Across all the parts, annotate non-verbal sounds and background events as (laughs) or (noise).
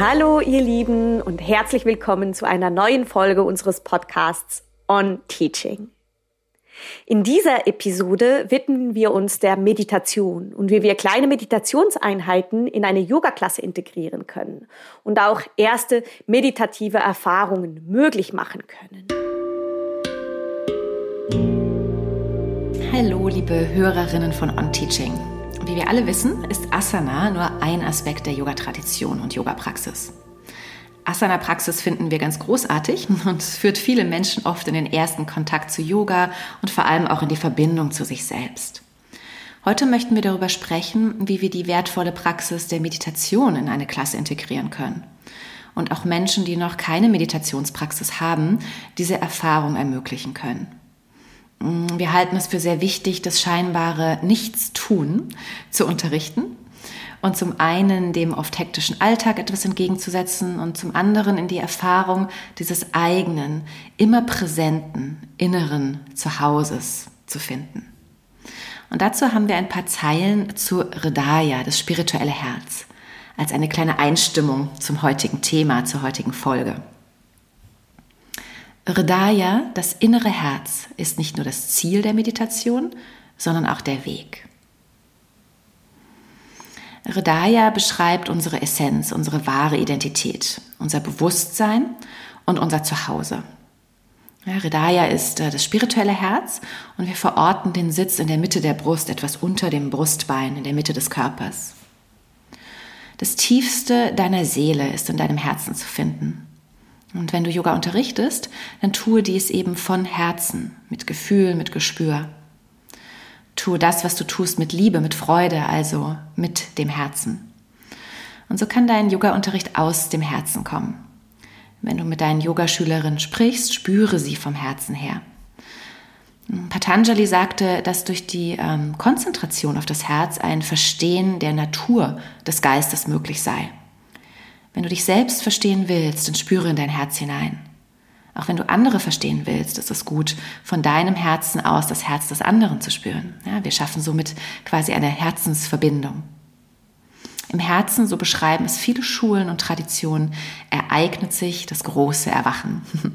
Hallo ihr Lieben und herzlich willkommen zu einer neuen Folge unseres Podcasts On Teaching. In dieser Episode widmen wir uns der Meditation und wie wir kleine Meditationseinheiten in eine Yoga-Klasse integrieren können und auch erste meditative Erfahrungen möglich machen können. Hallo, liebe Hörerinnen von On Teaching. Wie wir alle wissen, ist Asana nur ein Aspekt der Yoga-Tradition und Yoga-Praxis. Asana-Praxis finden wir ganz großartig (laughs) und führt viele Menschen oft in den ersten Kontakt zu Yoga und vor allem auch in die Verbindung zu sich selbst. Heute möchten wir darüber sprechen, wie wir die wertvolle Praxis der Meditation in eine Klasse integrieren können und auch Menschen, die noch keine Meditationspraxis haben, diese Erfahrung ermöglichen können. Wir halten es für sehr wichtig, das scheinbare Nichtstun zu unterrichten und zum einen dem oft hektischen Alltag etwas entgegenzusetzen und zum anderen in die Erfahrung dieses eigenen, immer präsenten, inneren Zuhauses zu finden. Und dazu haben wir ein paar Zeilen zu Hridaya, das spirituelle Herz, als eine kleine Einstimmung zum heutigen Thema, zur heutigen Folge. Hridaya, das innere Herz, ist nicht nur das Ziel der Meditation, sondern auch der Weg. Hridaya beschreibt unsere Essenz, unsere wahre Identität, unser Bewusstsein und unser Zuhause. Ja, Hridaya ist äh, das spirituelle Herz und wir verorten den Sitz in der Mitte der Brust, etwas unter dem Brustbein, in der Mitte des Körpers. Das Tiefste deiner Seele ist in deinem Herzen zu finden. Und wenn du Yoga unterrichtest, dann tue dies eben von Herzen, mit Gefühl, mit Gespür. Tue das, was du tust, mit Liebe, mit Freude, also mit dem Herzen. Und so kann dein Yoga-Unterricht aus dem Herzen kommen. Wenn du mit deinen Yogaschülerinnen sprichst, spüre sie vom Herzen her. Patanjali sagte, dass durch die ähm, Konzentration auf das Herz ein Verstehen der Natur des Geistes möglich sei. Wenn du dich selbst verstehen willst, dann spüre in dein Herz hinein. Auch wenn du andere verstehen willst, ist es gut, von deinem Herzen aus das Herz des anderen zu spüren. Ja, wir schaffen somit quasi eine Herzensverbindung. Im Herzen, so beschreiben es viele Schulen und Traditionen, ereignet sich das große Erwachen. (laughs)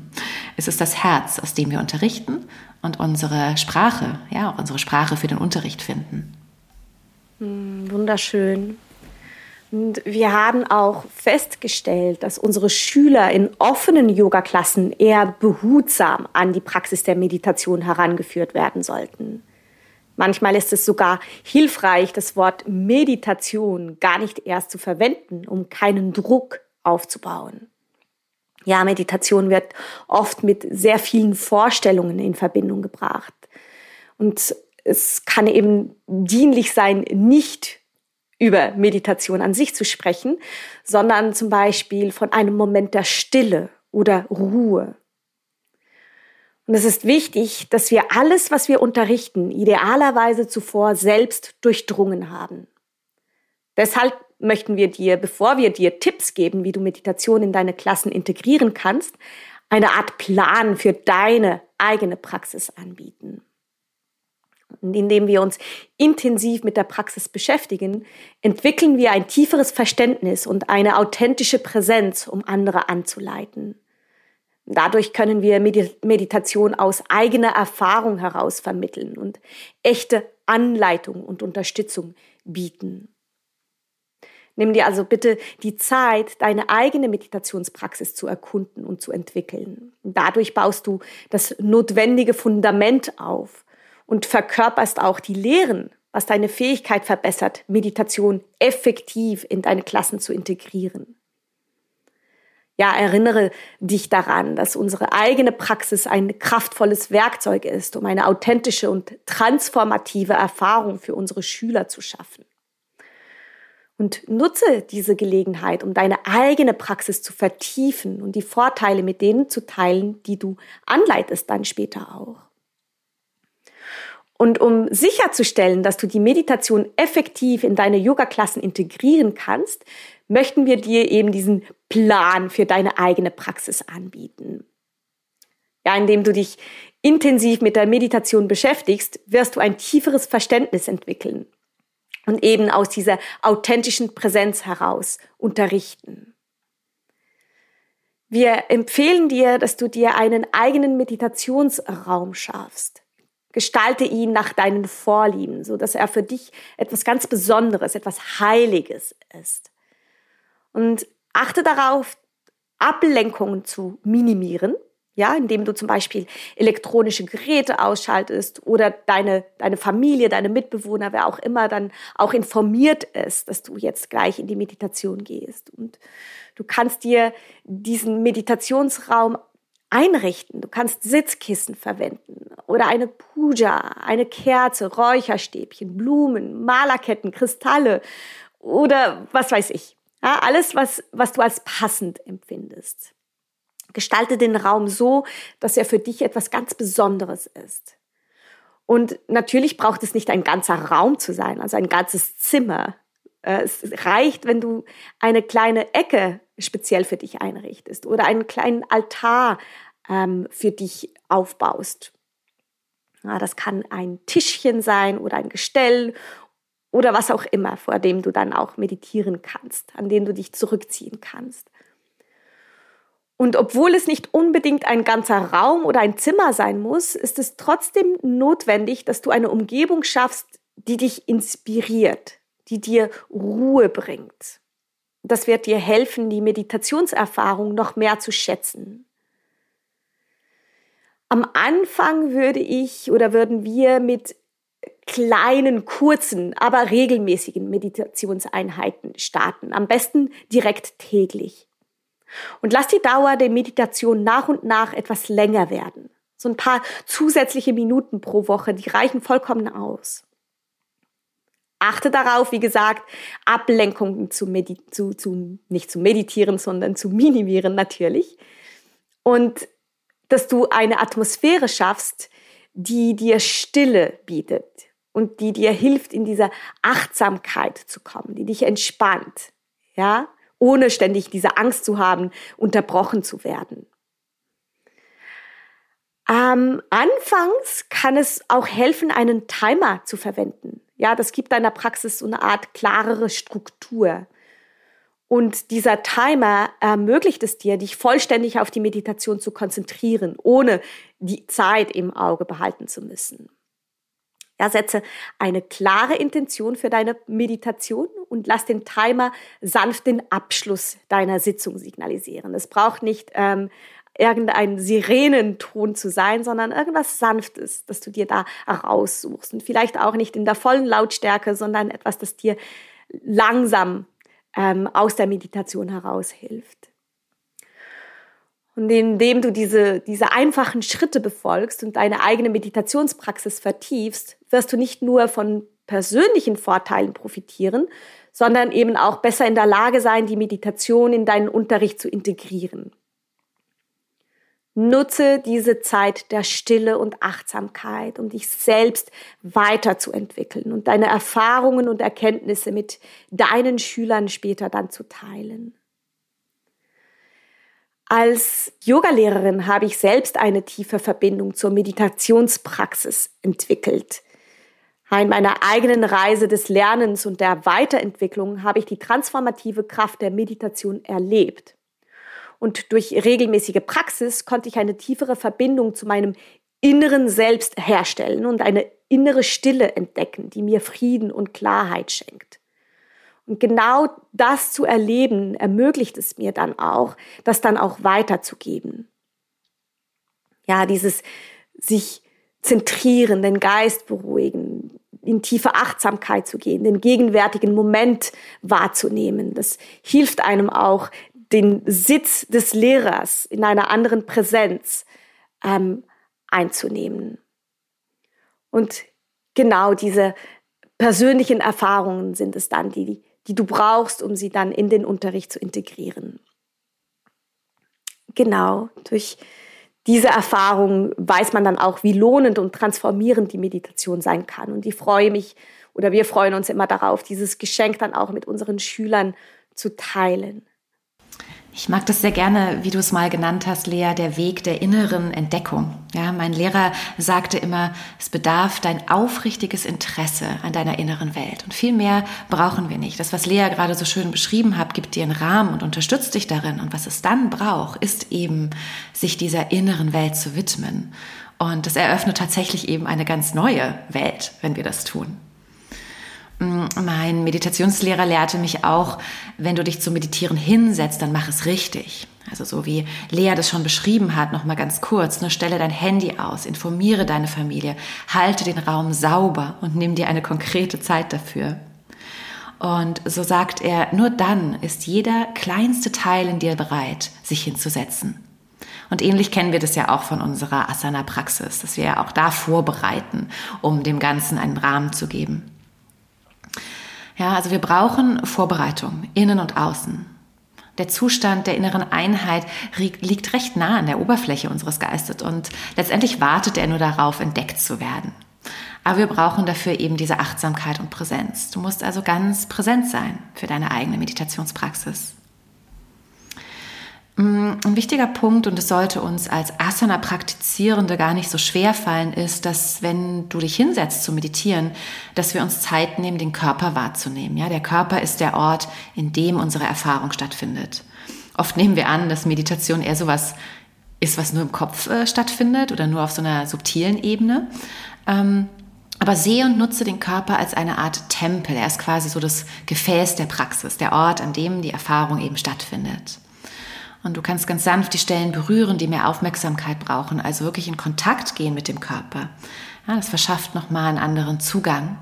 Es ist das Herz, aus dem wir unterrichten und unsere Sprache, ja, auch unsere Sprache für den Unterricht finden. Hm, wunderschön. Und wir haben auch festgestellt, dass unsere Schüler in offenen Yoga-Klassen eher behutsam an die Praxis der Meditation herangeführt werden sollten. Manchmal ist es sogar hilfreich, das Wort Meditation gar nicht erst zu verwenden, um keinen Druck aufzubauen. Ja, Meditation wird oft mit sehr vielen Vorstellungen in Verbindung gebracht. Und es kann eben dienlich sein, nicht über Meditation an sich zu sprechen, sondern zum Beispiel von einem Moment der Stille oder Ruhe. Und es ist wichtig, dass wir alles, was wir unterrichten, idealerweise zuvor selbst durchdrungen haben. Deshalb möchten wir dir, bevor wir dir Tipps geben, wie du Meditation in deine Klassen integrieren kannst, eine Art Plan für deine eigene Praxis anbieten. Und indem wir uns intensiv mit der Praxis beschäftigen, entwickeln wir ein tieferes Verständnis und eine authentische Präsenz, um andere anzuleiten. Dadurch können wir Meditation aus eigener Erfahrung heraus vermitteln und echte Anleitung und Unterstützung bieten. Nimm dir also bitte die Zeit, deine eigene Meditationspraxis zu erkunden und zu entwickeln. Dadurch baust du das notwendige Fundament auf, und verkörperst auch die Lehren, was deine Fähigkeit verbessert, Meditation effektiv in deine Klassen zu integrieren. Ja, erinnere dich daran, dass unsere eigene Praxis ein kraftvolles Werkzeug ist, um eine authentische und transformative Erfahrung für unsere Schüler zu schaffen. Und nutze diese Gelegenheit, um deine eigene Praxis zu vertiefen und die Vorteile mit denen zu teilen, die du anleitest dann später auch. Und um sicherzustellen, dass du die Meditation effektiv in deine Yoga-Klassen integrieren kannst, möchten wir dir eben diesen Plan für deine eigene Praxis anbieten. Ja, indem du dich intensiv mit der Meditation beschäftigst, wirst du ein tieferes Verständnis entwickeln und eben aus dieser authentischen Präsenz heraus unterrichten. Wir empfehlen dir, dass du dir einen eigenen Meditationsraum schaffst. Gestalte ihn nach deinen Vorlieben, so dass er für dich etwas ganz Besonderes, etwas Heiliges ist. Und achte darauf, Ablenkungen zu minimieren ja, indem du zum Beispiel elektronische Geräte ausschaltest oder deine, deine Familie, deine Mitbewohner, wer auch immer dann auch informiert ist, dass du jetzt gleich in die Meditation gehst. Und du kannst dir diesen Meditationsraum einrichten. Du kannst Sitzkissen verwenden oder eine Puja, eine Kerze, Räucherstäbchen, Blumen, Malerketten, Kristalle oder was weiß ich. Ja, alles, was, was du als passend empfindest. Gestalte den Raum so, dass er für dich etwas ganz Besonderes ist. Und natürlich braucht es nicht ein ganzer Raum zu sein, also ein ganzes Zimmer. Äh, es reicht, wenn du eine kleine Ecke speziell für dich einrichtest oder einen kleinen Altar ähm, für dich aufbaust. Ja, das kann ein Tischchen sein oder ein Gestell oder was auch immer, vor dem du dann auch meditieren kannst, an dem du dich zurückziehen kannst. Und obwohl es nicht unbedingt ein ganzer Raum oder ein Zimmer sein muss, ist es trotzdem notwendig, dass du eine Umgebung schaffst, die dich inspiriert, die dir Ruhe bringt. Das wird dir helfen, die Meditationserfahrung noch mehr zu schätzen. Am Anfang würde ich oder würden wir mit kleinen, kurzen, aber regelmäßigen Meditationseinheiten starten. Am besten direkt täglich. Und lass die Dauer der Meditation nach und nach etwas länger werden. So ein paar zusätzliche Minuten pro Woche, die reichen vollkommen aus. Achte darauf, wie gesagt, Ablenkungen zu, zu, zu, nicht zu meditieren, sondern zu minimieren natürlich. Und dass du eine Atmosphäre schaffst, die dir Stille bietet und die dir hilft, in diese Achtsamkeit zu kommen, die dich entspannt. Ja? ohne ständig diese Angst zu haben, unterbrochen zu werden. Ähm, anfangs kann es auch helfen, einen Timer zu verwenden. Ja, das gibt deiner Praxis so eine Art klarere Struktur. Und dieser Timer ermöglicht es dir, dich vollständig auf die Meditation zu konzentrieren, ohne die Zeit im Auge behalten zu müssen. Ja, setze eine klare Intention für deine Meditation und lass den Timer sanft den Abschluss deiner Sitzung signalisieren. Es braucht nicht ähm, irgendein Sirenenton zu sein, sondern irgendwas Sanftes, das du dir da heraussuchst. Und vielleicht auch nicht in der vollen Lautstärke, sondern etwas, das dir langsam ähm, aus der Meditation heraushilft. Und indem du diese, diese einfachen Schritte befolgst und deine eigene Meditationspraxis vertiefst, wirst du nicht nur von persönlichen Vorteilen profitieren, sondern eben auch besser in der Lage sein, die Meditation in deinen Unterricht zu integrieren. Nutze diese Zeit der Stille und Achtsamkeit, um dich selbst weiterzuentwickeln und deine Erfahrungen und Erkenntnisse mit deinen Schülern später dann zu teilen. Als Yogalehrerin habe ich selbst eine tiefe Verbindung zur Meditationspraxis entwickelt. In meiner eigenen Reise des Lernens und der Weiterentwicklung habe ich die transformative Kraft der Meditation erlebt. Und durch regelmäßige Praxis konnte ich eine tiefere Verbindung zu meinem inneren Selbst herstellen und eine innere Stille entdecken, die mir Frieden und Klarheit schenkt. Und genau das zu erleben, ermöglicht es mir dann auch, das dann auch weiterzugeben. Ja, dieses sich zentrieren, den Geist beruhigen, in tiefe Achtsamkeit zu gehen, den gegenwärtigen Moment wahrzunehmen. Das hilft einem auch, den Sitz des Lehrers in einer anderen Präsenz ähm, einzunehmen. Und genau diese persönlichen Erfahrungen sind es dann, die die du brauchst, um sie dann in den Unterricht zu integrieren. Genau, durch diese Erfahrung weiß man dann auch, wie lohnend und transformierend die Meditation sein kann. Und ich freue mich oder wir freuen uns immer darauf, dieses Geschenk dann auch mit unseren Schülern zu teilen. Ich mag das sehr gerne, wie du es mal genannt hast, Lea, der Weg der inneren Entdeckung. Ja, mein Lehrer sagte immer, es bedarf dein aufrichtiges Interesse an deiner inneren Welt. Und viel mehr brauchen wir nicht. Das, was Lea gerade so schön beschrieben hat, gibt dir einen Rahmen und unterstützt dich darin. Und was es dann braucht, ist eben, sich dieser inneren Welt zu widmen. Und das eröffnet tatsächlich eben eine ganz neue Welt, wenn wir das tun. Mm, mein Meditationslehrer lehrte mich auch, wenn du dich zum Meditieren hinsetzt, dann mach es richtig. Also so wie Lea das schon beschrieben hat, noch mal ganz kurz, nur stelle dein Handy aus, informiere deine Familie, halte den Raum sauber und nimm dir eine konkrete Zeit dafür. Und so sagt er, nur dann ist jeder kleinste Teil in dir bereit, sich hinzusetzen. Und ähnlich kennen wir das ja auch von unserer Asana-Praxis, dass wir ja auch da vorbereiten, um dem Ganzen einen Rahmen zu geben. Ja, also wir brauchen Vorbereitung, innen und außen. Der Zustand der inneren Einheit liegt recht nah an der Oberfläche unseres Geistes und letztendlich wartet er nur darauf, entdeckt zu werden. Aber wir brauchen dafür eben diese Achtsamkeit und Präsenz. Du musst also ganz präsent sein für deine eigene Meditationspraxis. Mm, ein wichtiger Punkt, und es sollte uns als Asana-Praktizierende gar nicht so schwer fallen, ist, dass wenn du dich hinsetzt zu meditieren, dass wir uns Zeit nehmen, den Körper wahrzunehmen. Ja, der Körper ist der Ort, in dem unsere Erfahrung stattfindet. Oft nehmen wir an, dass Meditation eher sowas ist, was nur im Kopf äh, stattfindet oder nur auf so einer subtilen Ebene. Ähm, aber sehe und nutze den Körper als eine Art Tempel. Er ist quasi so das Gefäß der Praxis, der Ort, an dem die Erfahrung eben stattfindet. Und du kannst ganz sanft die Stellen berühren, die mehr Aufmerksamkeit brauchen, also wirklich in Kontakt gehen mit dem Körper. Ja, das verschafft nochmal einen anderen Zugang.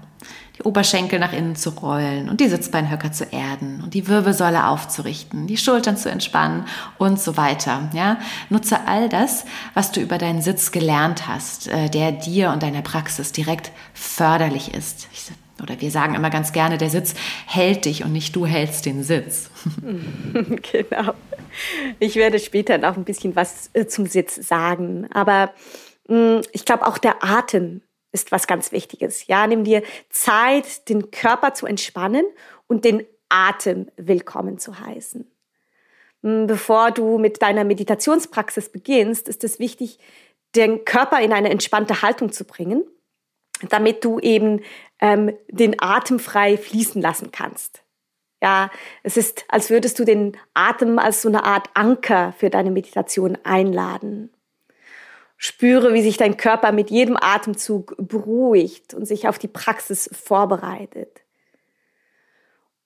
Die Oberschenkel nach innen zu rollen und die Sitzbeinhöcker zu erden und die Wirbelsäule aufzurichten, die Schultern zu entspannen und so weiter. Ja, nutze all das, was du über deinen Sitz gelernt hast, äh, der dir und deiner Praxis direkt förderlich ist. Ich oder wir sagen immer ganz gerne, der Sitz hält dich und nicht du hältst den Sitz. (laughs) genau. Ich werde später noch ein bisschen was äh, zum Sitz sagen. Aber mm, ich glaube, auch der Atem ist was ganz Wichtiges. Ja, nimm dir Zeit, den Körper zu entspannen und den Atem willkommen zu heißen. Mm, bevor du mit deiner Meditationspraxis beginnst, ist es wichtig, den Körper in eine entspannte Haltung zu bringen, damit du eben ähm, den Atem frei fließen lassen kannst. Ja, es ist, als würdest du den Atem als so eine Art Anker für deine Meditation einladen. Spüre, wie sich dein Körper mit jedem Atemzug beruhigt und sich auf die Praxis vorbereitet.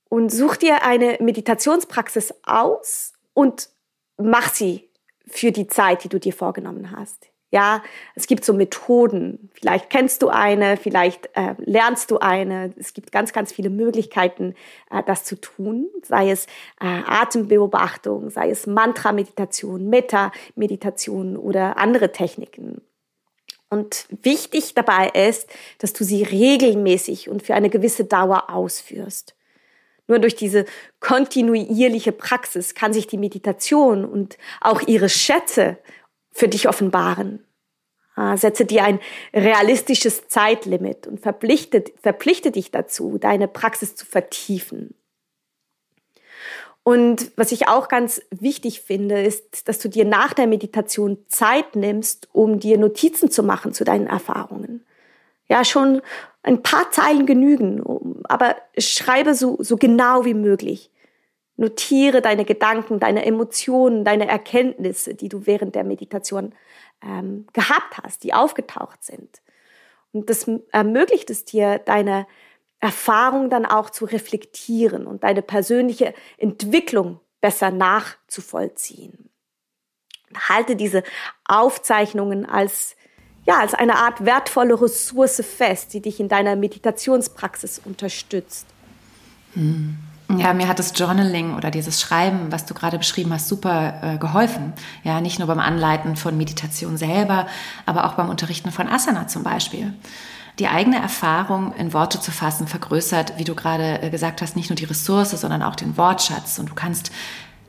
Und such dir eine Meditationspraxis aus und mach sie für die Zeit, die du dir vorgenommen hast. Ja, es gibt so Methoden. Vielleicht kennst du eine, vielleicht äh, lernst du eine. Es gibt ganz, ganz viele Möglichkeiten, äh, das zu tun. Sei es äh, Atembeobachtung, sei es Mantra-Meditation, Metta-Meditation oder andere Techniken. Und wichtig dabei ist, dass du sie regelmäßig und für eine gewisse Dauer ausführst. Nur durch diese kontinuierliche Praxis kann sich die Meditation und auch ihre Schätze für dich offenbaren. Ah, setze dir ein realistisches Zeitlimit und verpflichte, verpflichte dich dazu, deine Praxis zu vertiefen. Und was ich auch ganz wichtig finde, ist, dass du dir nach der Meditation Zeit nimmst, um dir Notizen zu machen zu deinen Erfahrungen. Ja, schon ein paar Zeilen genügen, aber schreibe so, so genau wie möglich. Notiere deine Gedanken, deine Emotionen, deine Erkenntnisse, die du während der Meditation ähm, gehabt hast, die aufgetaucht sind. Und das ermöglicht es dir, deine Erfahrung dann auch zu reflektieren und deine persönliche Entwicklung besser nachzuvollziehen. Halte diese Aufzeichnungen als ja, als eine Art wertvolle Ressource fest, die dich in deiner Meditationspraxis unterstützt. Hm. Ja, mir hat das Journaling oder dieses Schreiben, was du gerade beschrieben hast, super äh, geholfen. Ja, nicht nur beim Anleiten von Meditation selber, aber auch beim Unterrichten von Asana zum Beispiel. Die eigene Erfahrung in Worte zu fassen vergrößert, wie du gerade äh, gesagt hast, nicht nur die Ressource, sondern auch den Wortschatz. Und du kannst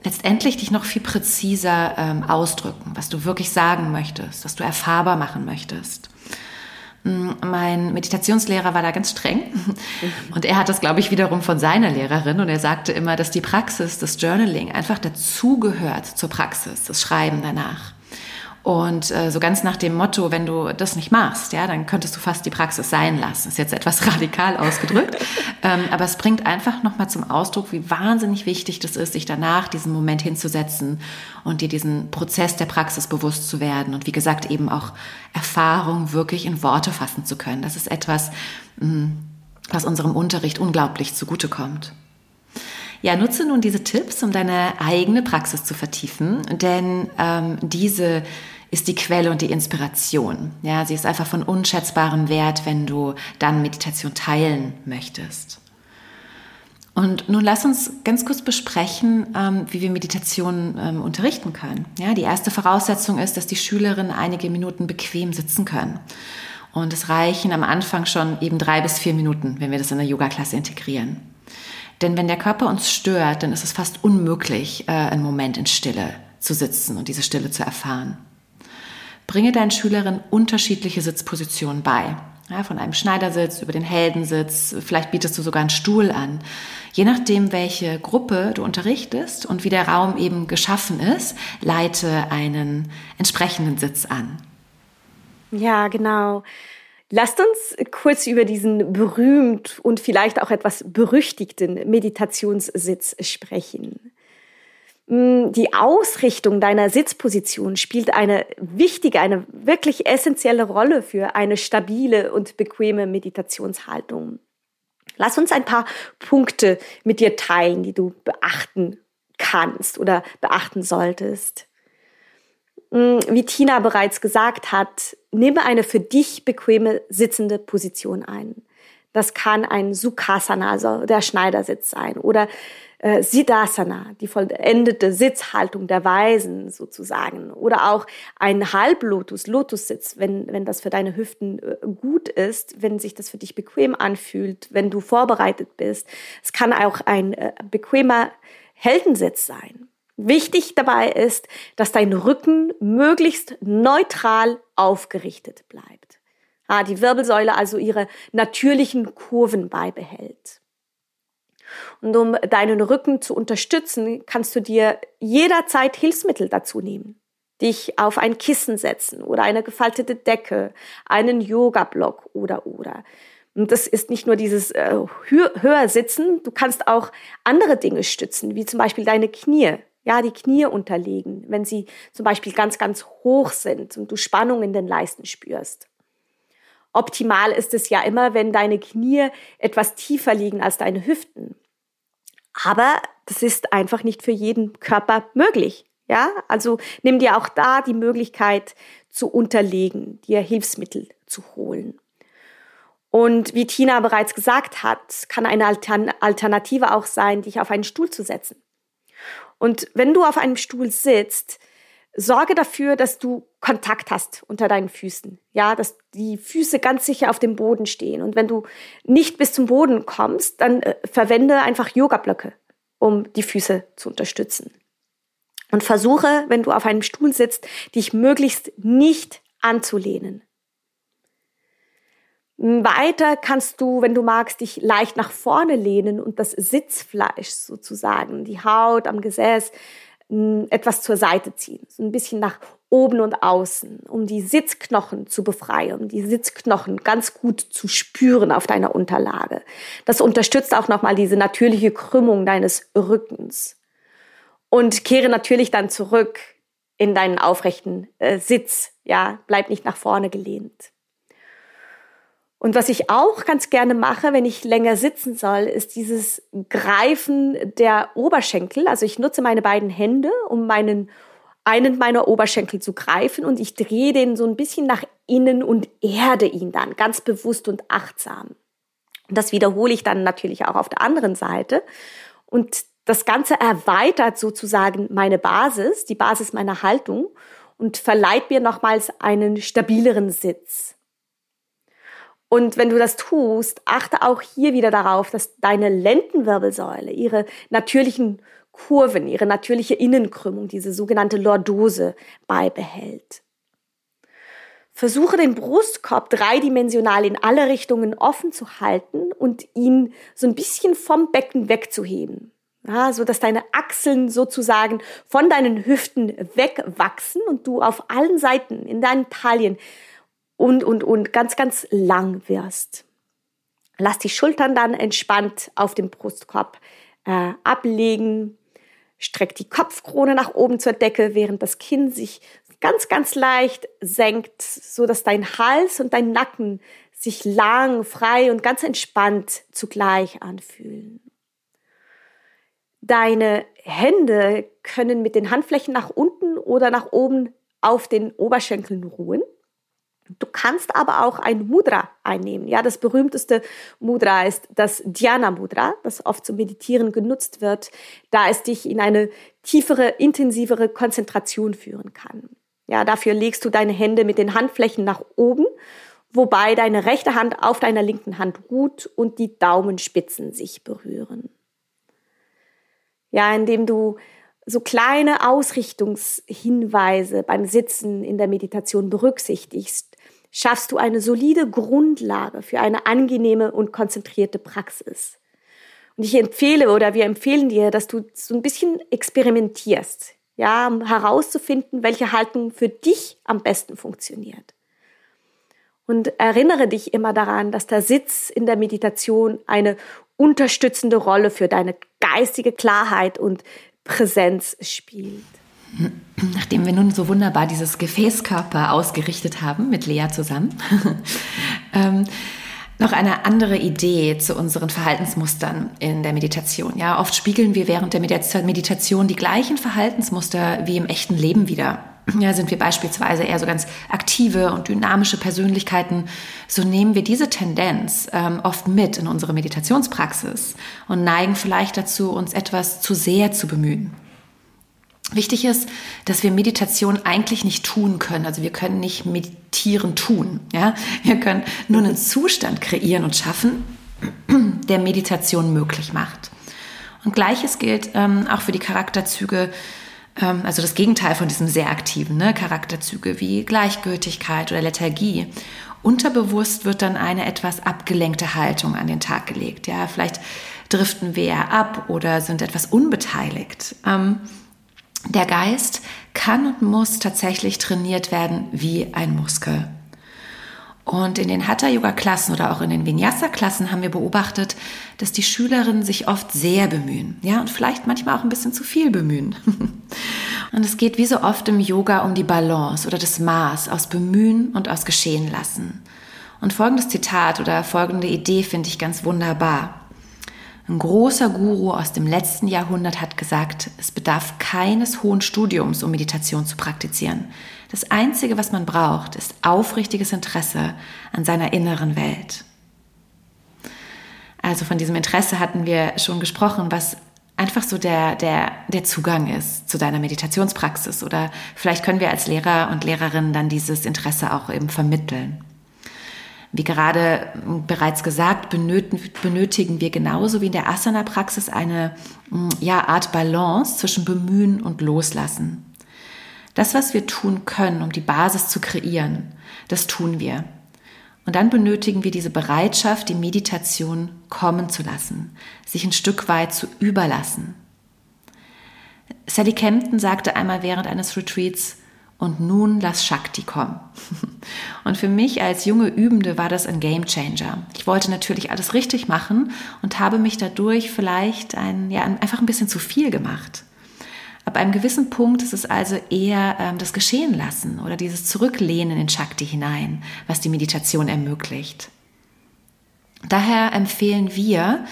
letztendlich dich noch viel präziser ähm, ausdrücken, was du wirklich sagen möchtest, was du erfahrbar machen möchtest. Mm, mein Meditationslehrer war da ganz streng und er hat das, glaube ich, wiederum von seiner Lehrerin und er sagte immer, dass die Praxis, das Journaling einfach dazugehört zur Praxis, das Schreiben danach. Und äh, so ganz nach dem Motto, wenn du das nicht machst, ja, dann könntest du fast die Praxis sein lassen. Ist jetzt etwas (laughs) radikal ausgedrückt, ähm, aber es bringt einfach nochmal zum Ausdruck, wie wahnsinnig wichtig das ist, sich danach diesen Moment hinzusetzen und dir diesen Prozess der Praxis bewusst zu werden und wie gesagt eben auch Erfahrung wirklich in Worte fassen zu können. Das ist etwas, mh, mm, was unserem Unterricht unglaublich zugutekommt. Ja, nutze nun diese Tipps, um deine eigene Praxis zu vertiefen, denn ähm, diese ist die Quelle und die Inspiration. Ja, sie ist einfach von unschätzbarem Wert, wenn du dann Meditation teilen möchtest. Und nun lass uns ganz kurz besprechen, ähm, wie wir Meditation ähm, unterrichten können. Ja, die erste Voraussetzung ist, dass die Schülerinnen einige Minuten bequem sitzen können. Und es reichen am Anfang schon eben drei bis vier Minuten, wenn wir das in der Yoga-Klasse integrieren. Denn wenn der Körper uns stört, dann ist es fast unmöglich, äh, einen Moment in Stille zu sitzen und diese Stille zu erfahren. Bringe deinen Schülerinnen unterschiedliche Sitzpositionen bei. Ja, von einem Schneidersitz über den Heldensitz, vielleicht bietest du sogar einen Stuhl an. Je nachdem, welche Gruppe du unterrichtest und wie der Raum eben geschaffen ist, leite einen entsprechenden Sitz an. Ja, genau. Lasst uns kurz über diesen berühmt und vielleicht auch etwas berüchtigten Meditationssitz sprechen. Mm, die Ausrichtung deiner Sitzposition spielt eine wichtige, eine wirklich essentielle Rolle für eine stabile und bequeme Meditationshaltung. Lass uns ein paar Punkte mit dir teilen, die du beachten kannst oder beachten solltest. Mm, wie Tina bereits gesagt hat, nehme eine für dich bequeme sitzende Position ein. Das kann ein Sukhasana, also der Schneidersitz sein, oder äh, Siddhasana, die vollendete Sitzhaltung der Weisen sozusagen, oder auch ein Halblotus, Lotussitz, wenn, wenn das für deine Hüften äh, gut ist, wenn sich das für dich bequem anfühlt, wenn du vorbereitet bist. Es kann auch ein äh, bequemer Heldensitz sein. Wichtig dabei ist, dass dein Rücken möglichst neutral aufgerichtet bleibt. Ah, die Wirbelsäule also ihre natürlichen Kurven beibehält. Und um deinen Rücken zu unterstützen, kannst du dir jederzeit Hilfsmittel dazu nehmen. Dich auf ein Kissen setzen oder eine gefaltete Decke, einen Yoga-Block oder oder. Und das ist nicht nur dieses äh, höher sitzen, du kannst auch andere Dinge stützen, wie zum Beispiel deine Knie ja, die Knie unterlegen, wenn sie zum Beispiel ganz, ganz hoch sind und du Spannung in den Leisten spürst. Optimal ist es ja immer, wenn deine Knie etwas tiefer liegen als deine Hüften. Aber das ist einfach nicht für jeden Körper möglich. Ja, also nimm dir auch da die Möglichkeit zu unterlegen, dir Hilfsmittel zu holen. Und wie Tina bereits gesagt hat, kann eine Alternative auch sein, dich auf einen Stuhl zu setzen. Und wenn du auf einem Stuhl sitzt, sorge dafür, dass du Kontakt hast unter deinen Füßen. Ja, dass die Füße ganz sicher auf dem Boden stehen. Und wenn du nicht bis zum Boden kommst, dann äh, verwende einfach Yoga-Blöcke, um die Füße zu unterstützen. Und versuche, wenn du auf einem Stuhl sitzt, dich möglichst nicht anzulehnen. Weiter kannst du, wenn du magst, dich leicht nach vorne lehnen und das Sitzfleisch sozusagen, die Haut am Gesäß, etwas zur Seite ziehen, so ein bisschen nach oben und außen, um die Sitzknochen zu befreien, um die Sitzknochen ganz gut zu spüren auf deiner Unterlage. Das unterstützt auch nochmal diese natürliche Krümmung deines Rückens. Und kehre natürlich dann zurück in deinen aufrechten äh, Sitz. Ja, bleib nicht nach vorne gelehnt. Und was ich auch ganz gerne mache, wenn ich länger sitzen soll, ist dieses Greifen der Oberschenkel. Also ich nutze meine beiden Hände, um meinen einen meiner Oberschenkel zu greifen und ich drehe den so ein bisschen nach innen und erde ihn dann ganz bewusst und achtsam. Das wiederhole ich dann natürlich auch auf der anderen Seite. Und das Ganze erweitert sozusagen meine Basis, die Basis meiner Haltung und verleiht mir nochmals einen stabileren Sitz. Und wenn du das tust, achte auch hier wieder darauf, dass deine Lendenwirbelsäule ihre natürlichen Kurven, ihre natürliche Innenkrümmung, diese sogenannte Lordose beibehält. Versuche den Brustkorb dreidimensional in alle Richtungen offen zu halten und ihn so ein bisschen vom Becken wegzuheben. Ja, so dass deine Achseln sozusagen von deinen Hüften wegwachsen und du auf allen Seiten in deinen Taillen und, und, und ganz, ganz lang wirst. Lass die Schultern dann entspannt auf dem Brustkorb äh, ablegen. Streck die Kopfkrone nach oben zur Decke, während das Kinn sich ganz, ganz leicht senkt, so dass dein Hals und dein Nacken sich lang, frei und ganz entspannt zugleich anfühlen. Deine Hände können mit den Handflächen nach unten oder nach oben auf den Oberschenkeln ruhen. Du kannst aber auch ein Mudra einnehmen. Ja, das berühmteste Mudra ist das Dhyana Mudra, das oft zum Meditieren genutzt wird, da es dich in eine tiefere, intensivere Konzentration führen kann. Ja, dafür legst du deine Hände mit den Handflächen nach oben, wobei deine rechte Hand auf deiner linken Hand ruht und die Daumenspitzen sich berühren. Ja, indem du so kleine Ausrichtungshinweise beim Sitzen in der Meditation berücksichtigst, schaffst du eine solide Grundlage für eine angenehme und konzentrierte Praxis. Und ich empfehle oder wir empfehlen dir, dass du so ein bisschen experimentierst ja, um herauszufinden, welche Haltung für dich am besten funktioniert. Und erinnere dich immer daran, dass der Sitz in der Meditation eine unterstützende Rolle für deine geistige Klarheit und Präsenz spielt. Nachdem wir nun so wunderbar dieses Gefäßkörper ausgerichtet haben mit Lea zusammen, (laughs) ähm, noch eine andere Idee zu unseren Verhaltensmustern in der Meditation. Ja, oft spiegeln wir während der Meditation die gleichen Verhaltensmuster wie im echten Leben wieder. Ja, sind wir beispielsweise eher so ganz aktive und dynamische Persönlichkeiten, so nehmen wir diese Tendenz ähm, oft mit in unsere Meditationspraxis und neigen vielleicht dazu, uns etwas zu sehr zu bemühen. Wichtig ist, dass wir Meditation eigentlich nicht tun können. Also wir können nicht meditieren tun. Ja? Wir können nur einen Zustand kreieren und schaffen, (clears throat) der Meditation möglich macht. Und gleiches gilt ähm, auch für die Charakterzüge, ähm, also das Gegenteil von diesem sehr aktiven, ne? Charakterzüge wie Gleichgültigkeit oder Lethargie. Unterbewusst wird dann eine etwas abgelenkte Haltung an den Tag gelegt. Ja, vielleicht driften wir ab oder sind etwas unbeteiligt. Ähm, der Geist kann und muss tatsächlich trainiert werden wie ein Muskel. Und in den Hatha-Yoga-Klassen oder auch in den Vinyasa-Klassen haben wir beobachtet, dass die Schülerinnen sich oft sehr bemühen. Ja, und vielleicht manchmal auch ein bisschen zu viel bemühen. (laughs) Und es geht wie so oft im Yoga um die Balance oder das Maß aus Bemühen und aus Geschehen lassen. Und folgendes Zitat oder folgende Idee finde ich ganz wunderbar. Ein großer Guru aus dem letzten Jahrhundert hat gesagt, es bedarf keines hohen Studiums, um Meditation zu praktizieren. Das Einzige, was man braucht, ist aufrichtiges Interesse an seiner inneren Welt. Also von diesem Interesse hatten wir schon gesprochen, was einfach so der, der, der Zugang ist zu deiner Meditationspraxis. Oder vielleicht können wir als Lehrer und Lehrerinnen dann dieses Interesse auch eben vermitteln. Wie gerade bereits gesagt, benötigen wir genauso wie in der Asana-Praxis eine mm, ja, Art Balance zwischen Bemühen und Loslassen. Das, was wir tun können, um die Basis zu kreieren, das tun wir. Und dann benötigen wir diese Bereitschaft, die Meditation kommen zu lassen, sich ein Stück weit zu überlassen. Sally Kempton sagte einmal während eines Retreats, und nun lass Shakti kommen. (laughs) Und für mich als junge Übende war das ein Game Changer. Ich wollte natürlich alles richtig machen und habe mich dadurch vielleicht ein, ja, einfach ein bisschen zu viel gemacht. Ab einem gewissen Punkt ist es also eher ähm, das Geschehen lassen oder dieses Zurücklehnen in Shakti hinein, was die Meditation ermöglicht. Daher empfehlen wir,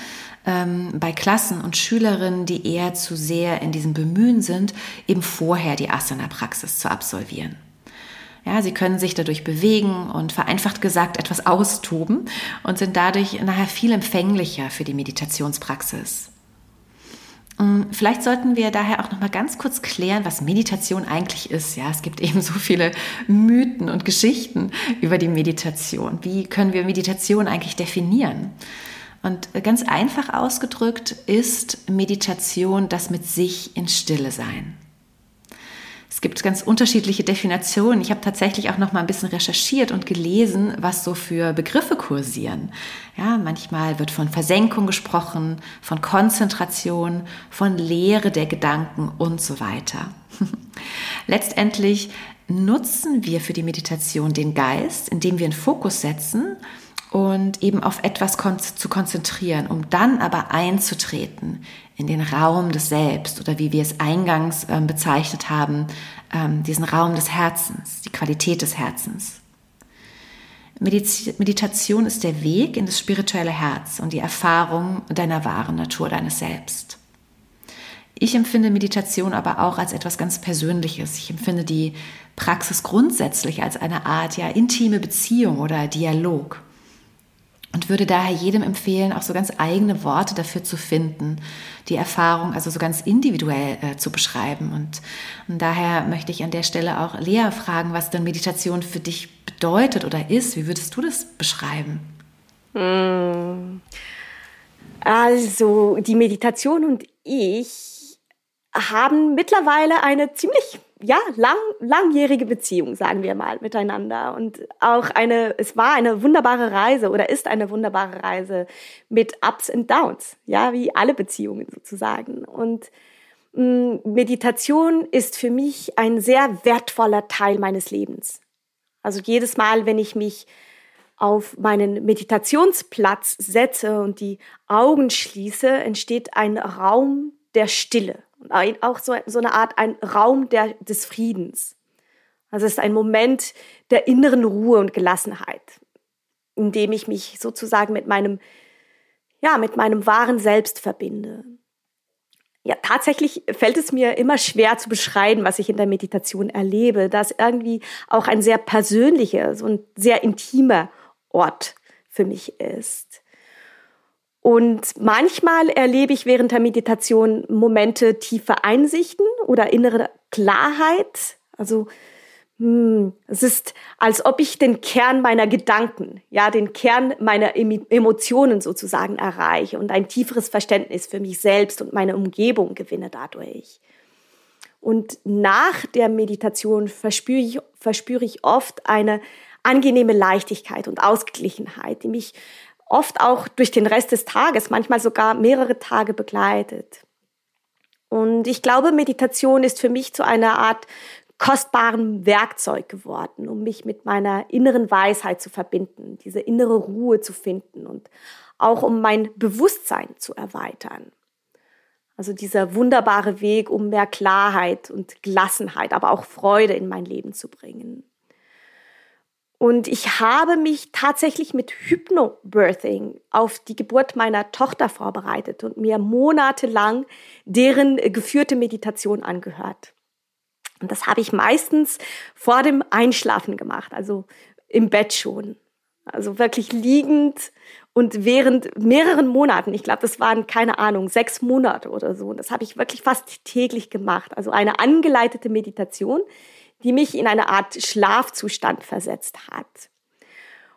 ähm, bei Klassen und Schülerinnen, die eher zu sehr in diesem Bemühen sind, eben vorher die Asana-Praxis zu absolvieren. Ja, sie können sich dadurch bewegen und vereinfacht gesagt etwas austoben und sind dadurch nachher viel empfänglicher für die Meditationspraxis. Ähm, vielleicht sollten wir daher auch noch mal ganz kurz klären, was Meditation eigentlich ist. Ja, es gibt eben so viele Mythen und Geschichten über die Meditation. Wie können wir Meditation eigentlich definieren? Und ganz einfach ausgedrückt ist Meditation das mit sich in Stille sein. Es gibt ganz unterschiedliche Definitionen. Ich habe tatsächlich auch noch mal ein bisschen recherchiert und gelesen, was so für Begriffe kursieren. Ja, manchmal wird von Versenkung gesprochen, von Konzentration, von Lehre der Gedanken und so weiter. (laughs) Letztendlich nutzen wir für die Meditation den Geist, indem wir einen Fokus setzen und eben auf etwas kon zu konzentrieren, um dann aber einzutreten in den Raum des Selbst oder wie wir es eingangs ähm, bezeichnet haben, ähm, diesen Raum des Herzens, die Qualität des Herzens. Mediz Meditation ist der Weg in das spirituelle Herz und die Erfahrung deiner wahren Natur, deines Selbst. Ich empfinde Meditation aber auch als etwas ganz Persönliches. Ich empfinde die Praxis grundsätzlich als eine Art ja intime Beziehung oder Dialog und würde daher jedem empfehlen, auch so ganz eigene Worte dafür zu finden, die Erfahrung also so ganz individuell äh, zu beschreiben. Und, und, daher möchte ich an der Stelle auch Lea fragen, was denn Meditation für dich bedeutet oder ist. Wie würdest du das beschreiben? Hm. Also die Meditation und ich haben mittlerweile eine ziemlich ja, lang, langjährige Beziehung, sagen wir mal, miteinander. Und auch eine, es war eine wunderbare Reise oder ist eine wunderbare Reise mit Ups und Downs, ja, wie alle Beziehungen sozusagen. Und mh, mm, Meditation ist für mich ein sehr wertvoller Teil meines Lebens. Also jedes Mal, wenn ich mich auf meinen Meditationsplatz setze und die Augen schließe, entsteht ein Raum der Stille auch so, so eine Art ein Raum der, des Friedens. Also es ist ein Moment der inneren Ruhe und Gelassenheit, in dem ich mich sozusagen mit meinem, ja, mit meinem wahren Selbst verbinde. Ja, tatsächlich fällt es mir immer schwer zu beschreiben, was ich in der Meditation erlebe, da es irgendwie auch ein sehr persönlicher, so ein sehr intimer Ort für mich ist. Und manchmal erlebe ich während der Meditation Momente tiefer Einsichten oder innere Klarheit. Also hm, es ist, als ob ich den Kern meiner Gedanken, ja, den Kern meiner Emotionen sozusagen erreiche und ein tieferes Verständnis für mich selbst und meine Umgebung gewinne dadurch. Und nach der Meditation verspüre ich, verspüre ich oft eine angenehme Leichtigkeit und Ausgeglichenheit, die mich oft auch durch den Rest des Tages, manchmal sogar mehrere Tage begleitet. Und ich glaube, Meditation ist für mich zu einer Art kostbaren Werkzeug geworden, um mich mit meiner inneren Weisheit zu verbinden, diese innere Ruhe zu finden und auch um mein Bewusstsein zu erweitern. Also dieser wunderbare Weg, um mehr Klarheit und Gelassenheit, aber auch Freude in mein Leben zu bringen. Und ich habe mich tatsächlich mit Hypnobirthing auf die Geburt meiner Tochter vorbereitet und mir monatelang deren geführte Meditation angehört. Und das habe ich meistens vor dem Einschlafen gemacht, also im Bett schon. Also wirklich liegend und während mehreren Monaten, ich glaube, das waren keine Ahnung, sechs Monate oder so. Und das habe ich wirklich fast täglich gemacht. Also eine angeleitete Meditation, die mich in eine Art Schlafzustand versetzt hat.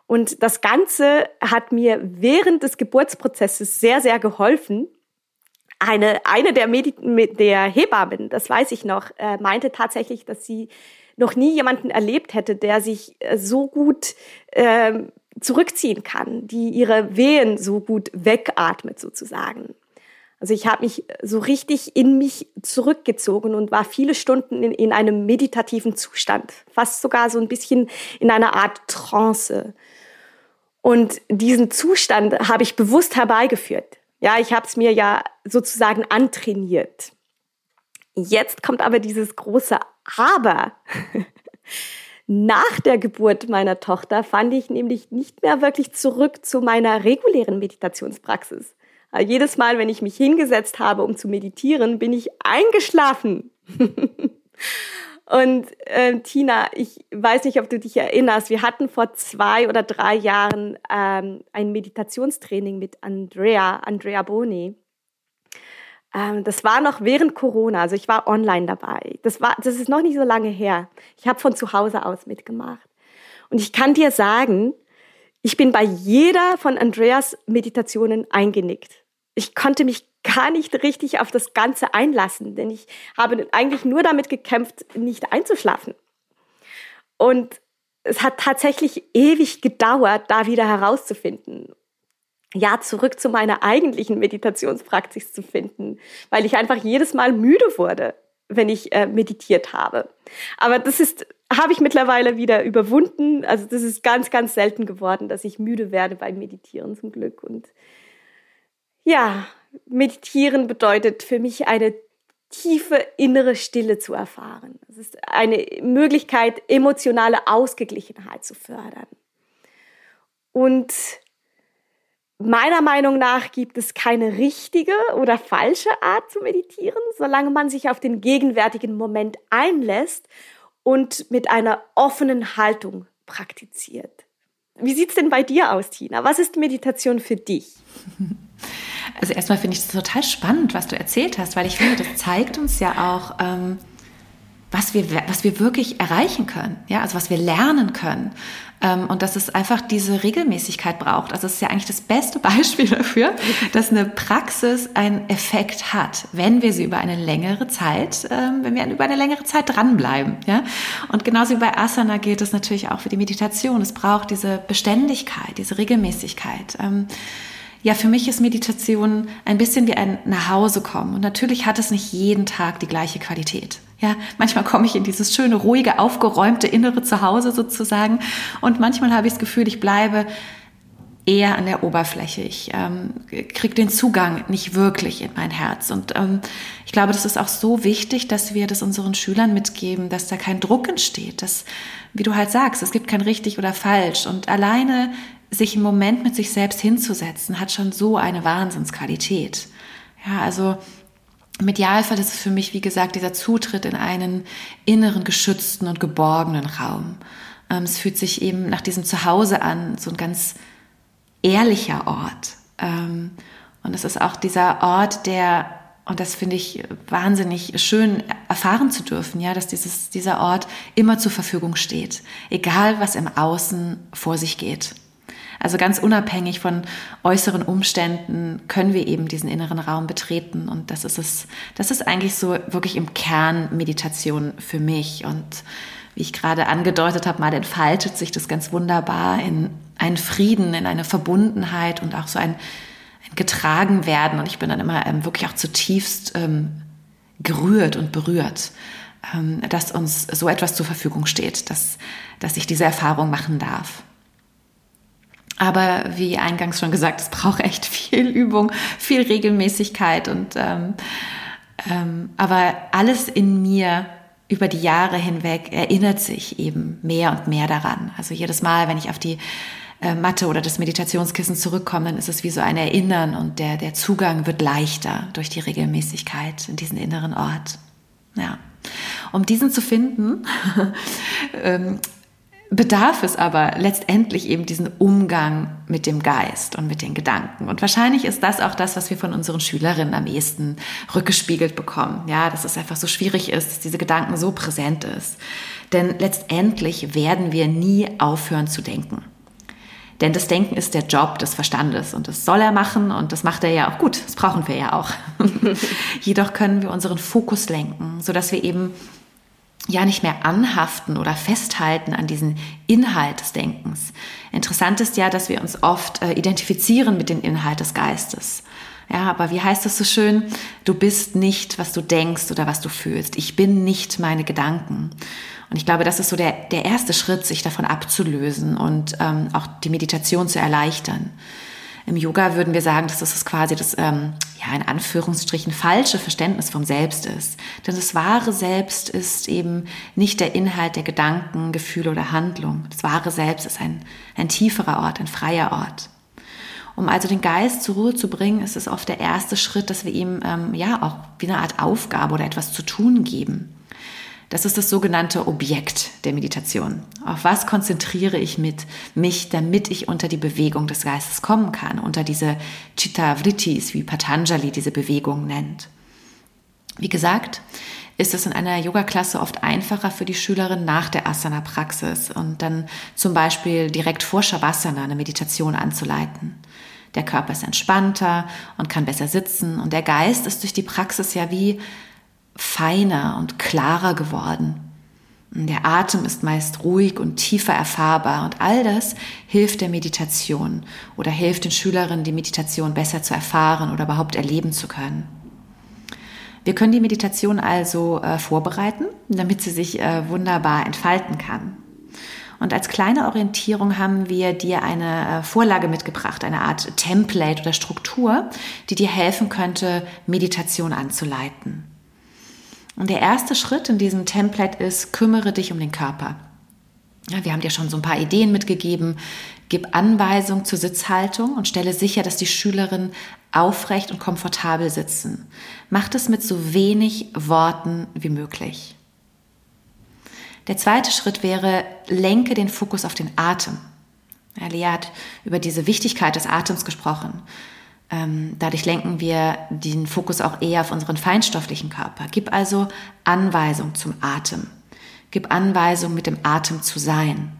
Und das Ganze hat mir während des Geburtsprozesses sehr, sehr geholfen. Eine, eine der, Medi der Hebammen, das weiß ich noch, äh, meinte tatsächlich, dass sie noch nie jemanden erlebt hätte, der sich äh, so gut äh, zurückziehen kann, die ihre Wehen so gut wegatmet sozusagen. Also ich habe mich so richtig in mich zurückgezogen und war viele Stunden in, in einem meditativen Zustand, fast sogar so ein bisschen in einer Art Trance. Und diesen Zustand habe ich bewusst herbeigeführt. Ja, ich habe es mir ja sozusagen antrainiert. Jetzt kommt aber dieses große Aber. (laughs) Nach der Geburt meiner Tochter fand ich nämlich nicht mehr wirklich zurück zu meiner regulären Meditationspraxis. Jedes Mal, wenn ich mich hingesetzt habe, um zu meditieren, bin ich eingeschlafen. (laughs) Und äh, Tina, ich weiß nicht, ob du dich erinnerst, wir hatten vor zwei oder drei Jahren ähm, ein Meditationstraining mit Andrea, Andrea Boni. Ähm, das war noch während Corona, also ich war online dabei. Das, war, das ist noch nicht so lange her. Ich habe von zu Hause aus mitgemacht. Und ich kann dir sagen, ich bin bei jeder von Andreas Meditationen eingenickt. Ich konnte mich gar nicht richtig auf das Ganze einlassen, denn ich habe eigentlich nur damit gekämpft, nicht einzuschlafen. Und es hat tatsächlich ewig gedauert, da wieder herauszufinden. Ja, zurück zu meiner eigentlichen Meditationspraxis zu finden, weil ich einfach jedes Mal müde wurde, wenn ich äh, meditiert habe. Aber das ist, habe ich mittlerweile wieder überwunden. Also das ist ganz, ganz selten geworden, dass ich müde werde beim Meditieren zum Glück. Und ja, meditieren bedeutet für mich eine tiefe innere Stille zu erfahren. Es ist eine Möglichkeit, emotionale Ausgeglichenheit zu fördern. Und meiner Meinung nach gibt es keine richtige oder falsche Art zu meditieren, solange man sich auf den gegenwärtigen Moment einlässt und mit einer offenen Haltung praktiziert. Wie sieht's denn bei dir aus, Tina? Was ist Meditation für dich? Also erstmal finde ich es total spannend, was du erzählt hast, weil ich finde, das zeigt uns ja auch, ähm, was, wir, was wir wirklich erreichen können, ja, also was wir lernen können. Ähm, und dass es einfach diese Regelmäßigkeit braucht. Also es ist ja eigentlich das beste (laughs) Beispiel dafür, dass eine Praxis einen Effekt hat, wenn wir sie über eine längere Zeit, ähm, wenn wir über eine längere Zeit dranbleiben. Ja? Und genauso wie bei Asana gilt es natürlich auch für die Meditation. Es braucht diese Beständigkeit, diese Regelmäßigkeit. Ähm, ja, für mich ist Meditation ein bisschen wie ein Nachhausekommen. Und natürlich hat es nicht jeden Tag die gleiche Qualität. Ja, manchmal komme ich in dieses schöne, ruhige, aufgeräumte innere Zuhause sozusagen. Und manchmal habe ich das Gefühl, ich bleibe eher an der Oberfläche. Ich ähm, kriege den Zugang nicht wirklich in mein Herz. Und ähm, ich glaube, das ist auch so wichtig, dass wir das unseren Schülern mitgeben, dass da kein Druck entsteht. Dass, wie du halt sagst, es gibt kein richtig oder falsch. Und alleine sich im Moment mit sich selbst hinzusetzen, hat schon so eine Wahnsinnsqualität. Ja, also im Idealfall ist es für mich, wie gesagt, dieser Zutritt in einen inneren, geschützten und geborgenen Raum. Ähm, es fühlt sich eben nach diesem Zuhause an, so ein ganz ehrlicher Ort. Ähm, und es ist auch dieser Ort, der, und das finde ich wahnsinnig schön erfahren zu dürfen, ja, dass dieses, dieser Ort immer zur Verfügung steht. Egal, was im Außen vor sich geht. Also ganz unabhängig von äußeren Umständen können wir eben diesen inneren Raum betreten. Und das ist es, das ist eigentlich so wirklich im Kern Meditation für mich. Und wie ich gerade angedeutet habe, mal entfaltet sich das ganz wunderbar in einen Frieden, in eine Verbundenheit und auch so ein, ein getragen werden. Und ich bin dann immer ähm, wirklich auch zutiefst ähm, gerührt und berührt, ähm, dass uns so etwas zur Verfügung steht, dass, dass ich diese Erfahrung machen darf. Aber wie eingangs schon gesagt, es braucht echt viel Übung, viel Regelmäßigkeit und ähm, ähm, aber alles in mir über die Jahre hinweg erinnert sich eben mehr und mehr daran. Also jedes Mal, wenn ich auf die äh, Matte oder das Meditationskissen zurückkomme, dann ist es wie so ein Erinnern und der, der Zugang wird leichter durch die Regelmäßigkeit in diesen inneren Ort. Ja. Um diesen zu finden, (laughs) ähm, bedarf es aber letztendlich eben diesen Umgang mit dem Geist und mit den Gedanken. Und wahrscheinlich ist das auch das, was wir von unseren Schülerinnen am ehesten rückgespiegelt bekommen. Ja, dass es einfach so schwierig ist, dass diese Gedanken so präsent ist. Denn letztendlich werden wir nie aufhören zu denken. Denn das Denken ist der Job des Verstandes und das soll er machen und das macht er ja auch gut. Das brauchen wir ja auch. (laughs) Jedoch können wir unseren Fokus lenken, sodass wir eben ja nicht mehr anhaften oder festhalten an diesen Inhalt des Denkens. Interessant ist ja, dass wir uns oft äh, identifizieren mit dem Inhalt des Geistes. Ja, aber wie heißt es so schön? Du bist nicht, was du denkst oder was du fühlst. Ich bin nicht meine Gedanken. Und ich glaube, das ist so der, der erste Schritt, sich davon abzulösen und ähm, auch die Meditation zu erleichtern. Im Yoga würden wir sagen, dass das quasi das, ähm, ja, in Anführungsstrichen falsche Verständnis vom Selbst ist. Denn das wahre Selbst ist eben nicht der Inhalt der Gedanken, Gefühle oder Handlung. Das wahre Selbst ist ein, ein tieferer Ort, ein freier Ort. Um also den Geist zur Ruhe zu bringen, ist es oft der erste Schritt, dass wir ihm ähm, ja auch wie eine Art Aufgabe oder etwas zu tun geben. Das ist das sogenannte Objekt der Meditation. Auf was konzentriere ich mit mich, damit ich unter die Bewegung des Geistes kommen kann, unter diese Chitta Vrittis, wie Patanjali diese Bewegung nennt. Wie gesagt, ist es in einer Yoga-Klasse oft einfacher für die Schülerin nach der Asana-Praxis und dann zum Beispiel direkt vor Shavasana eine Meditation anzuleiten. Der Körper ist entspannter und kann besser sitzen und der Geist ist durch die Praxis ja wie feiner und klarer geworden. Der Atem ist meist ruhig und tiefer erfahrbar und all das hilft der Meditation oder hilft den Schülerinnen, die Meditation besser zu erfahren oder überhaupt erleben zu können. Wir können die Meditation also äh, vorbereiten, damit sie sich äh, wunderbar entfalten kann. Und als kleine Orientierung haben wir dir eine äh, Vorlage mitgebracht, eine Art Template oder Struktur, die dir helfen könnte, Meditation anzuleiten. Und der erste Schritt in diesem Template ist, kümmere dich um den Körper. Ja, wir haben dir schon so ein paar Ideen mitgegeben. Gib Anweisung zur Sitzhaltung und stelle sicher, dass die Schülerinnen aufrecht und komfortabel sitzen. Mach das mit so wenig Worten wie möglich. Der zweite Schritt wäre, lenke den Fokus auf den Atem. Ja, Lea hat über diese Wichtigkeit des Atems gesprochen. Ähm, dadurch lenken wir den Fokus auch eher auf unseren feinstofflichen Körper. Gib also Anweisung zum Atem. Gib Anweisung, mit dem Atem zu sein.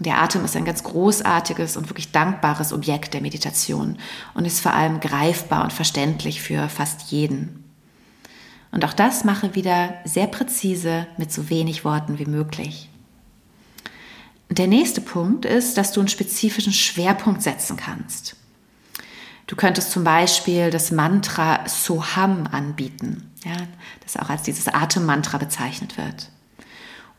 Der Atem ist ein ganz großartiges und wirklich dankbares Objekt der Meditation und ist vor allem greifbar und verständlich für fast jeden. Und auch das mache wieder sehr präzise mit so wenig Worten wie möglich. Der nächste Punkt ist, dass du einen spezifischen Schwerpunkt setzen kannst. Du könntest zum Beispiel das Mantra Soham anbieten, ja, das auch als dieses Atemmantra bezeichnet wird.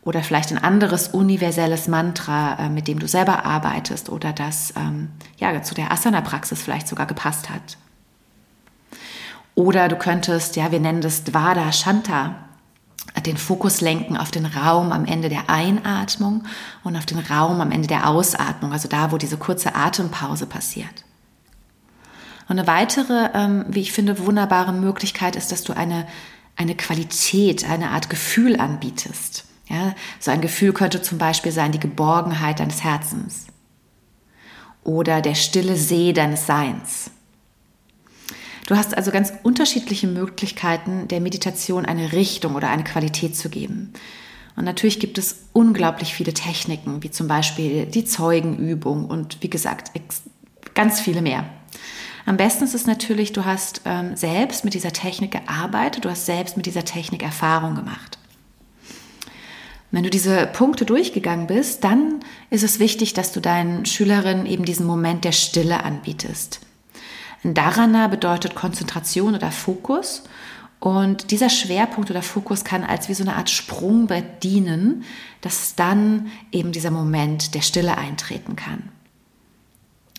Oder vielleicht ein anderes universelles Mantra, äh, mit dem du selber arbeitest oder das ähm, ja, zu der Asana-Praxis vielleicht sogar gepasst hat. Oder du könntest, ja, wir nennen das Dvada Shanta, den Fokus lenken auf den Raum am Ende der Einatmung und auf den Raum am Ende der Ausatmung, also da, wo diese kurze Atempause passiert. Und eine weitere, ähm, wie ich finde, wunderbare Möglichkeit ist, dass du eine, eine Qualität, eine Art Gefühl anbietest. Ja, so ein Gefühl könnte zum Beispiel sein die Geborgenheit deines Herzens oder der stille See deines Seins. Du hast also ganz unterschiedliche Möglichkeiten, der Meditation eine Richtung oder eine Qualität zu geben. Und natürlich gibt es unglaublich viele Techniken, wie zum Beispiel die Zeugenübung und wie gesagt, ganz viele mehr. Am besten ist es natürlich, du hast ähm, selbst mit dieser Technik gearbeitet, du hast selbst mit dieser Technik Erfahrung gemacht. Wenn du diese Punkte durchgegangen bist, dann ist es wichtig, dass du deinen Schülerinnen eben diesen Moment der Stille anbietest. Ein Dharana bedeutet Konzentration oder Fokus und dieser Schwerpunkt oder Fokus kann als wie so eine Art Sprungbrett dienen, dass dann eben dieser Moment der Stille eintreten kann.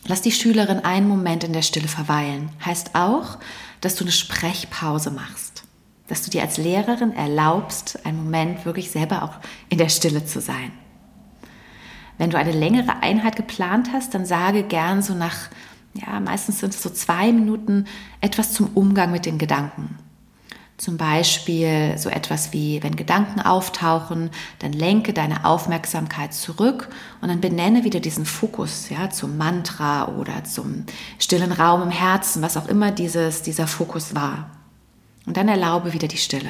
Lass die Schülerin einen Moment in der Stille verweilen. Heißt auch, dass du eine Sprechpause machst. Dass du dir als Lehrerin erlaubst, einen Moment wirklich selber auch in der Stille zu sein. Wenn du eine längere Einheit geplant hast, dann sage gern so nach, ja, meistens sind es so zwei Minuten etwas zum Umgang mit den Gedanken. Zum Beispiel so etwas wie, wenn Gedanken auftauchen, dann lenke deine Aufmerksamkeit zurück und dann benenne wieder diesen Fokus, ja, zum Mantra oder zum stillen Raum im Herzen, was auch immer dieses, dieser Fokus war. Und dann erlaube wieder die Stille.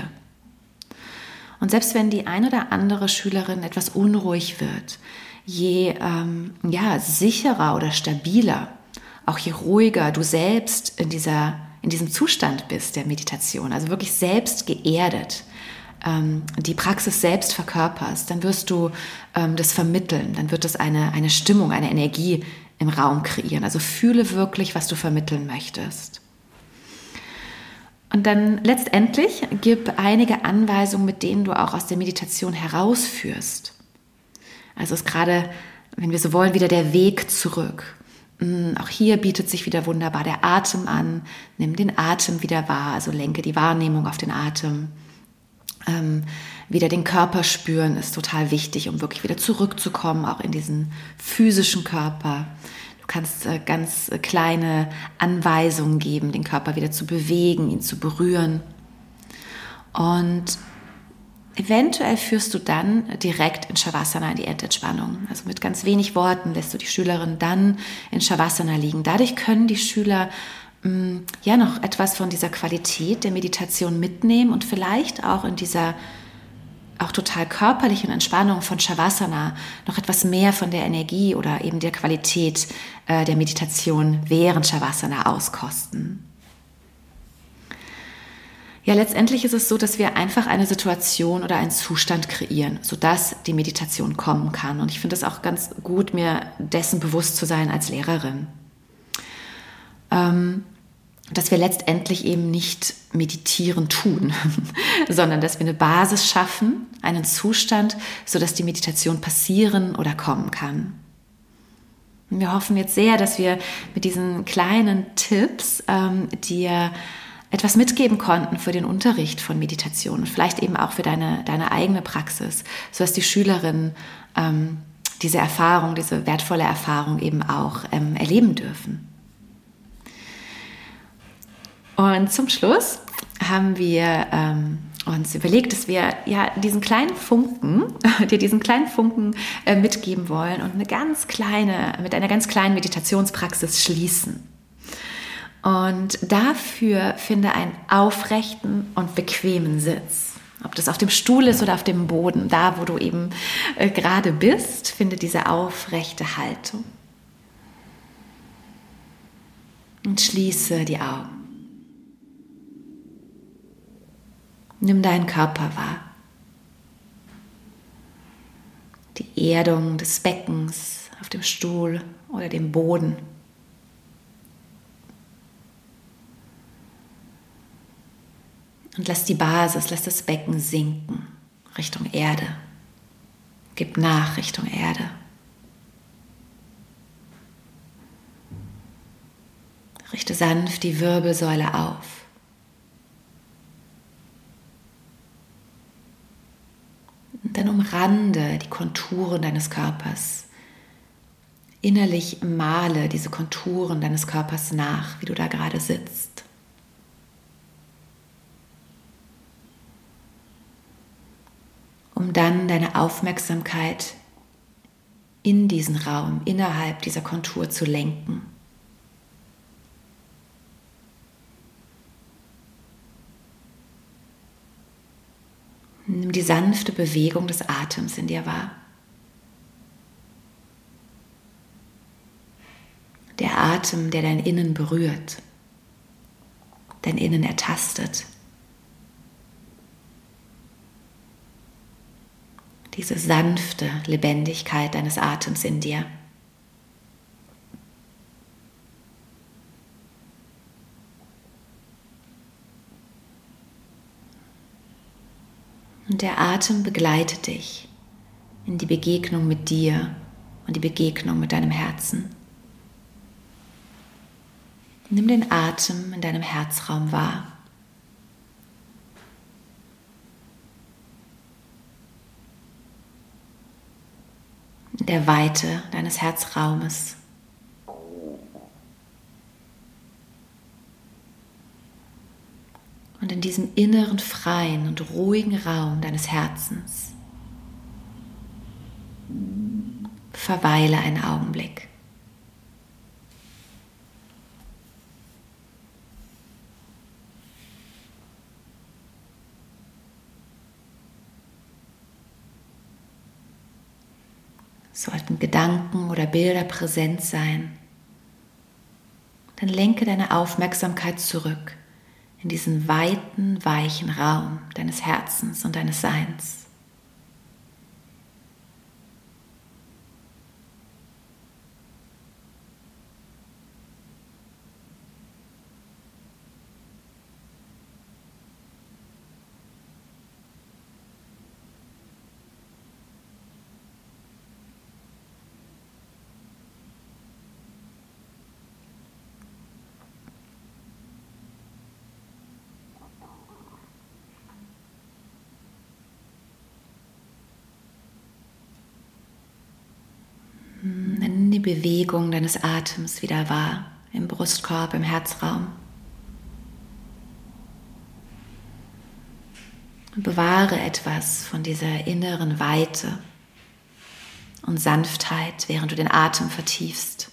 Und selbst wenn die ein oder andere Schülerin etwas unruhig wird, je ähm, ja, sicherer oder stabiler, auch je ruhiger du selbst in dieser in diesem Zustand bist der Meditation, also wirklich selbst geerdet, ähm, die Praxis selbst verkörperst, dann wirst du ähm, das vermitteln, dann wird es eine, eine Stimmung, eine Energie im Raum kreieren. Also fühle wirklich, was du vermitteln möchtest. Und dann letztendlich gib einige Anweisungen, mit denen du auch aus der Meditation herausführst. Also ist gerade, wenn wir so wollen, wieder der Weg zurück. Auch hier bietet sich wieder wunderbar der Atem an. Nimm den Atem wieder wahr, also lenke die Wahrnehmung auf den Atem. Ähm, wieder den Körper spüren ist total wichtig, um wirklich wieder zurückzukommen, auch in diesen physischen Körper. Du kannst äh, ganz äh, kleine Anweisungen geben, den Körper wieder zu bewegen, ihn zu berühren. Und Eventuell führst du dann direkt in Shavasana in die Endentspannung. Also mit ganz wenig Worten lässt du die Schülerin dann in Shavasana liegen. Dadurch können die Schüler mh, mm, ja noch etwas von dieser Qualität der Meditation mitnehmen und vielleicht auch in dieser auch total körperlichen Entspannung von Shavasana noch etwas mehr von der Energie oder eben der Qualität äh, der Meditation während Shavasana auskosten. Ja, letztendlich ist es so, dass wir einfach eine Situation oder einen Zustand kreieren, sodass die Meditation kommen kann. Und ich finde es auch ganz gut, mir dessen bewusst zu sein als Lehrerin. Ähm, dass wir letztendlich eben nicht meditieren tun, (laughs) sondern dass wir eine Basis schaffen, einen Zustand, sodass die Meditation passieren oder kommen kann. Und wir hoffen jetzt sehr, dass wir mit diesen kleinen Tipps ähm, dir etwas mitgeben konnten für den Unterricht von Meditation und vielleicht eben auch für deine, deine eigene Praxis, sodass die Schülerinnen ähm, diese Erfahrung, diese wertvolle Erfahrung eben auch ähm, erleben dürfen. Und zum Schluss haben wir ähm, uns überlegt, dass wir ja diesen kleinen Funken, (laughs) dir diesen kleinen Funken äh, mitgeben wollen und eine ganz kleine, mit einer ganz kleinen Meditationspraxis schließen. Und dafür finde einen aufrechten und bequemen Sitz. Ob das auf dem Stuhl ist oder auf dem Boden, da wo du eben äh, gerade bist, finde diese aufrechte Haltung. Und schließe die Augen. Nimm deinen Körper wahr. Die Erdung des Beckens auf dem Stuhl oder dem Boden. Und lass die Basis, lass das Becken sinken Richtung Erde. Gib nach Richtung Erde. Richte sanft die Wirbelsäule auf. Und dann umrande die Konturen deines Körpers. Innerlich male diese Konturen deines Körpers nach, wie du da gerade sitzt. Um dann deine Aufmerksamkeit in diesen Raum, innerhalb dieser Kontur zu lenken. Nimm die sanfte Bewegung des Atems in dir wahr. Der Atem, der dein Innen berührt, dein Innen ertastet. Diese sanfte Lebendigkeit deines Atems in dir. Und der Atem begleitet dich in die Begegnung mit dir und die Begegnung mit deinem Herzen. Nimm den Atem in deinem Herzraum wahr. Der Weite deines Herzraumes. Und in diesem inneren, freien und ruhigen Raum deines Herzens verweile einen Augenblick. Sollten Gedanken oder Bilder präsent sein, dann lenke deine Aufmerksamkeit zurück in diesen weiten, weichen Raum deines Herzens und deines Seins. Nimm die Bewegung deines Atems wieder wahr im Brustkorb, im Herzraum. bewahre etwas von dieser inneren Weite und Sanftheit, während du den Atem vertiefst.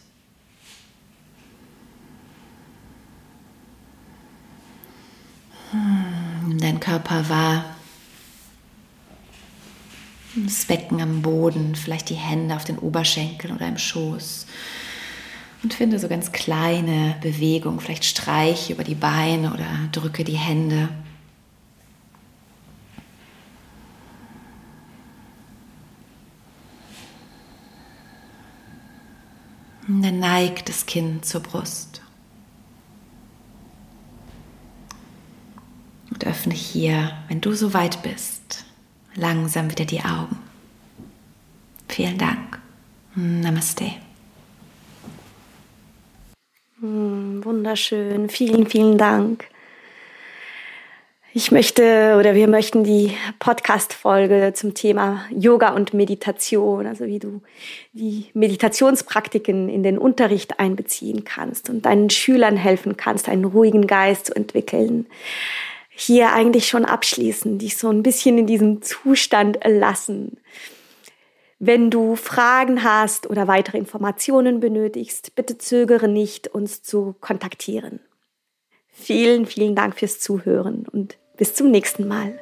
Nimm deinen Körper wahr Das Becken am Boden, vielleicht die Hände auf den Oberschenkeln oder im Schoß. Und finde so ganz kleine Bewegungen, vielleicht streiche über die Beine oder drücke die Hände. Und dann neigt das Kinn zur Brust. Und öffne hier, wenn du so weit bist, langsam wieder die Augen. Vielen Dank. Namaste. Hm, wunderschön. Vielen, vielen Dank. Ich möchte oder wir möchten die Podcast-Folge zum Thema Yoga und Meditation, also wie du die Meditationspraktiken in den Unterricht einbeziehen kannst und deinen Schülern helfen kannst, einen ruhigen Geist zu entwickeln, hier eigentlich schon abschließen, dich so ein bisschen in diesem Zustand lassen. Wenn du Fragen hast oder weitere Informationen benötigst, bitte zögere nicht, uns zu kontaktieren. Vielen, vielen Dank fürs Zuhören und bis zum nächsten Mal.